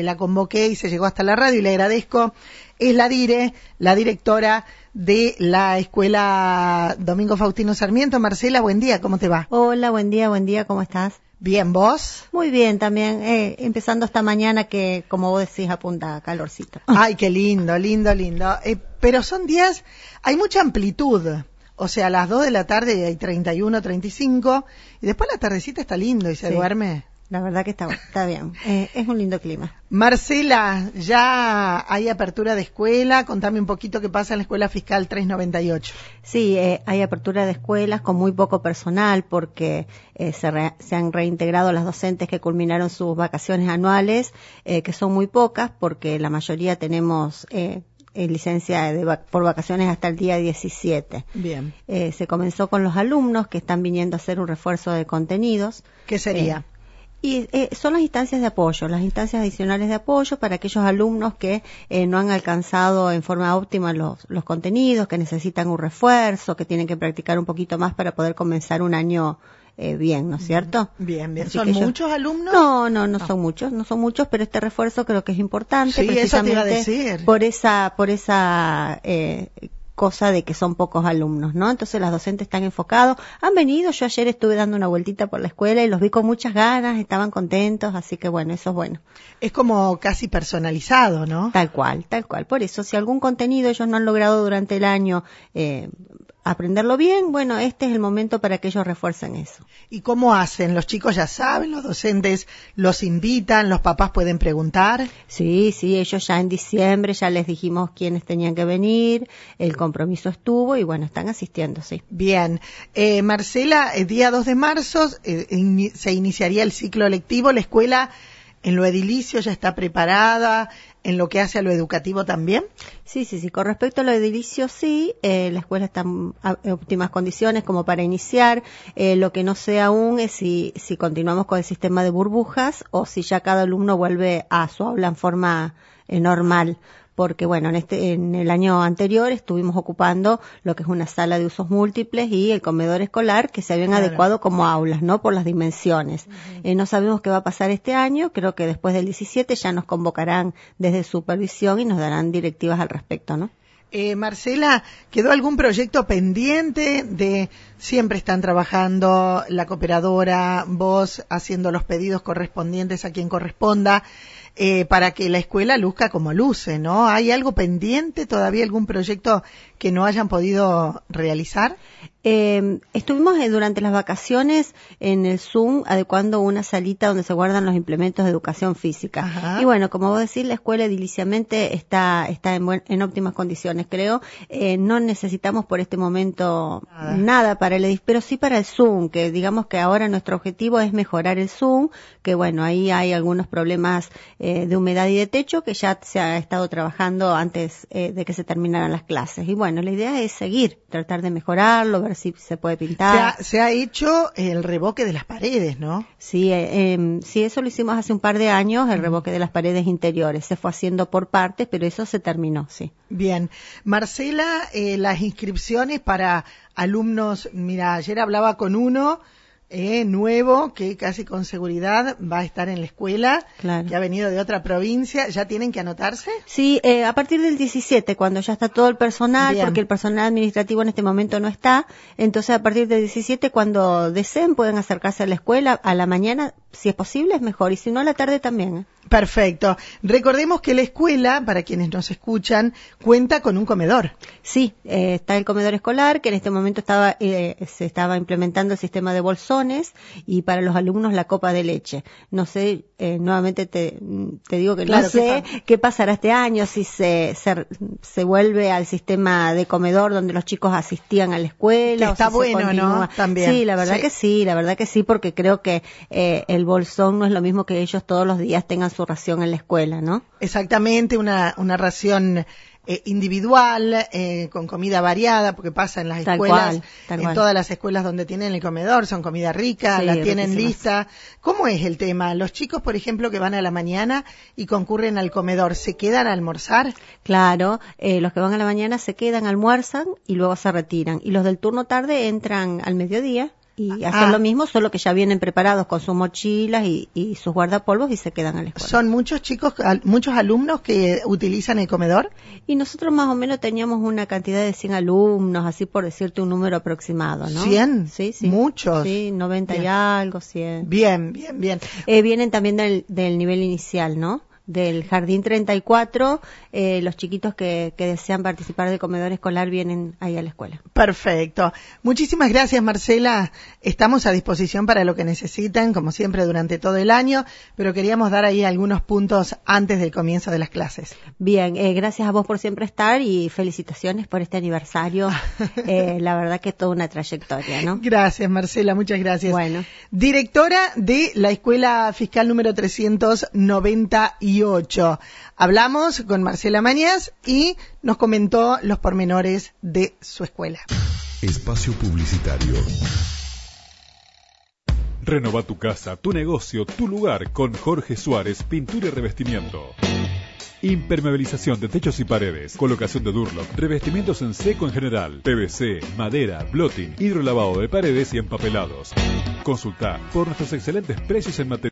La convoqué y se llegó hasta la radio y le agradezco. Es la dire, la directora de la Escuela Domingo Faustino Sarmiento. Marcela, buen día, ¿cómo te va? Hola, buen día, buen día, ¿cómo estás? Bien, ¿vos? Muy bien, también, eh, empezando esta mañana que, como vos decís, apunta calorcito. Ay, qué lindo, lindo, lindo. Eh, pero son días, hay mucha amplitud. O sea, a las 2 de la tarde hay 31, 35, y después la tardecita está lindo y se Sí. duerme. La verdad que está, está bien. Eh, es un lindo clima. Marcela, ya hay apertura de escuela. Contame un poquito qué pasa en la Escuela Fiscal 398. Sí, eh, hay apertura de escuelas con muy poco personal porque eh, se, re- se han reintegrado las docentes que culminaron sus vacaciones anuales, eh, que son muy pocas porque la mayoría tenemos eh, licencia de por vacaciones hasta el día 17. Bien. Eh, se comenzó con los alumnos que están viniendo a hacer un refuerzo de contenidos. ¿Qué sería? Y eh, son las instancias de apoyo, las instancias adicionales de apoyo para aquellos alumnos que eh, no han alcanzado en forma óptima los, los contenidos, que necesitan un refuerzo, que tienen que practicar un poquito más para poder comenzar un año eh, bien, ¿no es cierto? bien, bien. Así ¿Son muchos alumnos? No, no, no son muchos, no son muchos, pero este refuerzo creo que es importante Sí, eso te iba a precisamente decir. por esa, por esa eh, cosa de que son pocos alumnos, ¿no? Entonces las docentes están enfocados, han venido, yo ayer estuve dando una vueltita por la escuela y los vi con muchas ganas, estaban contentos, así que bueno, eso es bueno. Es como casi personalizado, ¿no? Tal cual, tal cual. Por eso, si algún contenido ellos no han logrado durante el año eh, aprenderlo bien, bueno, este es el momento para que ellos refuercen eso. ¿Y cómo hacen? ¿Los chicos ya saben? ¿Los docentes los invitan? ¿Los papás pueden preguntar? Sí, sí, ellos ya en diciembre ya les dijimos quiénes tenían que venir, el compromiso estuvo y bueno, están asistiendo, sí. Bien. Eh, Marcela, el día 2 de marzo eh, se iniciaría el ciclo lectivo. ¿La escuela en lo edilicio ya está preparada? ¿En lo que hace a lo educativo también? Sí, sí, sí. Con respecto a lo edilicio, sí, eh, la escuela está en óptimas condiciones como para iniciar. Eh, lo que no sé aún es si, si continuamos con el sistema de burbujas o si ya cada alumno vuelve a su aula en forma eh, normal. Porque bueno, en este, en el año anterior estuvimos ocupando lo que es una sala de usos múltiples y el comedor escolar que se habían Claro. adecuado como aulas, ¿no? Por las dimensiones. Eh, no sabemos qué va a pasar este año. Creo que después del 17 ya nos convocarán desde supervisión y nos darán directivas al respecto, ¿no? Eh, Marcela, ¿quedó algún proyecto pendiente de siempre están trabajando la cooperadora, vos haciendo los pedidos correspondientes a quien corresponda, eh, para que la escuela luzca como luce, ¿no? ¿Hay algo pendiente, todavía algún proyecto que no hayan podido realizar? Eh, estuvimos durante las vacaciones en el Zoom adecuando una salita donde se guardan los implementos de educación física. Ajá. Y bueno, como vos decís, la escuela ediliciamente está, está en, buen- en óptimas condiciones, creo. Eh, no necesitamos por este momento Nada. nada. para el edificio, pero sí para el Zoom, que digamos que ahora nuestro objetivo es mejorar el Zoom, que bueno, ahí hay algunos problemas eh, de humedad y de techo que ya se ha estado trabajando antes eh, de que se terminaran las clases. Y bueno, la idea es seguir, tratar de mejorarlo, ver si se puede Se pintar. ha, se ha hecho el revoque de las paredes, ¿no? Sí, eh, em, sí, eso lo hicimos hace un par de años, el revoque de las paredes interiores. Se fue haciendo por partes, pero eso se terminó, sí. Bien. Marcela, eh, las inscripciones para alumnos, mira, ayer hablaba con uno eh, nuevo que casi con seguridad va a estar en la escuela, Claro. que ha venido de otra provincia, ¿ya tienen que anotarse? Sí, eh, a partir del 17, cuando ya está todo el personal, Bien. porque el personal administrativo en este momento no está, entonces a partir del 17, cuando deseen, pueden acercarse a la escuela a la mañana, si es posible, es mejor, y si no, a la tarde también. Perfecto. Recordemos que la escuela, para quienes nos escuchan, cuenta con un comedor. Sí, eh, está el comedor escolar, que en este momento estaba, eh, se estaba implementando el sistema de bolsones y para los alumnos la copa de leche. No sé, eh, nuevamente te, te digo que Claro, no ¿qué sé qué pasará este año, si se, se, se vuelve al sistema de comedor donde los chicos asistían a la escuela. Que o está si bueno, ¿no? También. Sí, la verdad Sí. que sí, la verdad que sí, porque creo que eh, el bolsón no es lo mismo que ellos todos los días tengan su ración en la escuela, ¿no? Exactamente, una, una ración eh, individual, eh, con comida variada, porque pasa en las Tal escuelas, cual, tal en cual. todas las escuelas donde tienen el comedor, son comida rica, Sí, la tienen riquísimas. lista. ¿Cómo es el tema? Los chicos, por ejemplo, que van a la mañana y concurren al comedor, ¿se quedan a almorzar? Claro, eh, los que van a la mañana se quedan, almuerzan y luego se retiran. Y los del turno tarde entran al mediodía y hacer Ah. lo mismo, solo que ya vienen preparados con sus mochilas y, y sus guardapolvos y se quedan a la escuela. ¿Son muchos chicos, muchos alumnos que utilizan el comedor? Y nosotros más o menos teníamos una cantidad de 100 alumnos, así por decirte un número aproximado, ¿no? ¿100? Sí, sí. Muchos. Sí, 90 y algo, 100. Bien, bien, bien. Eh, vienen también del, del nivel inicial, ¿no? Del jardín 34, eh, los chiquitos que, que desean participar del comedor escolar vienen ahí a la escuela. Perfecto. Muchísimas gracias, Marcela. Estamos a disposición para lo que necesiten, como siempre, durante todo el año, pero queríamos dar ahí algunos puntos antes del comienzo de las clases. Bien, eh, gracias a vos por siempre estar y felicitaciones por este aniversario. Eh, la verdad que es toda una trayectoria, ¿no? Gracias, Marcela, muchas gracias. Bueno. Directora de la Escuela Fiscal número 398. Hablamos con Marcela Mañas y nos comentó los pormenores de su escuela. Espacio Publicitario. Renova tu casa, tu negocio, tu lugar con Jorge Suárez, pintura y revestimiento. Impermeabilización de techos y paredes, colocación de Durlock, revestimientos en seco en general, PVC, madera, blotting, hidrolavado de paredes y empapelados. Consulta por nuestros excelentes precios en material.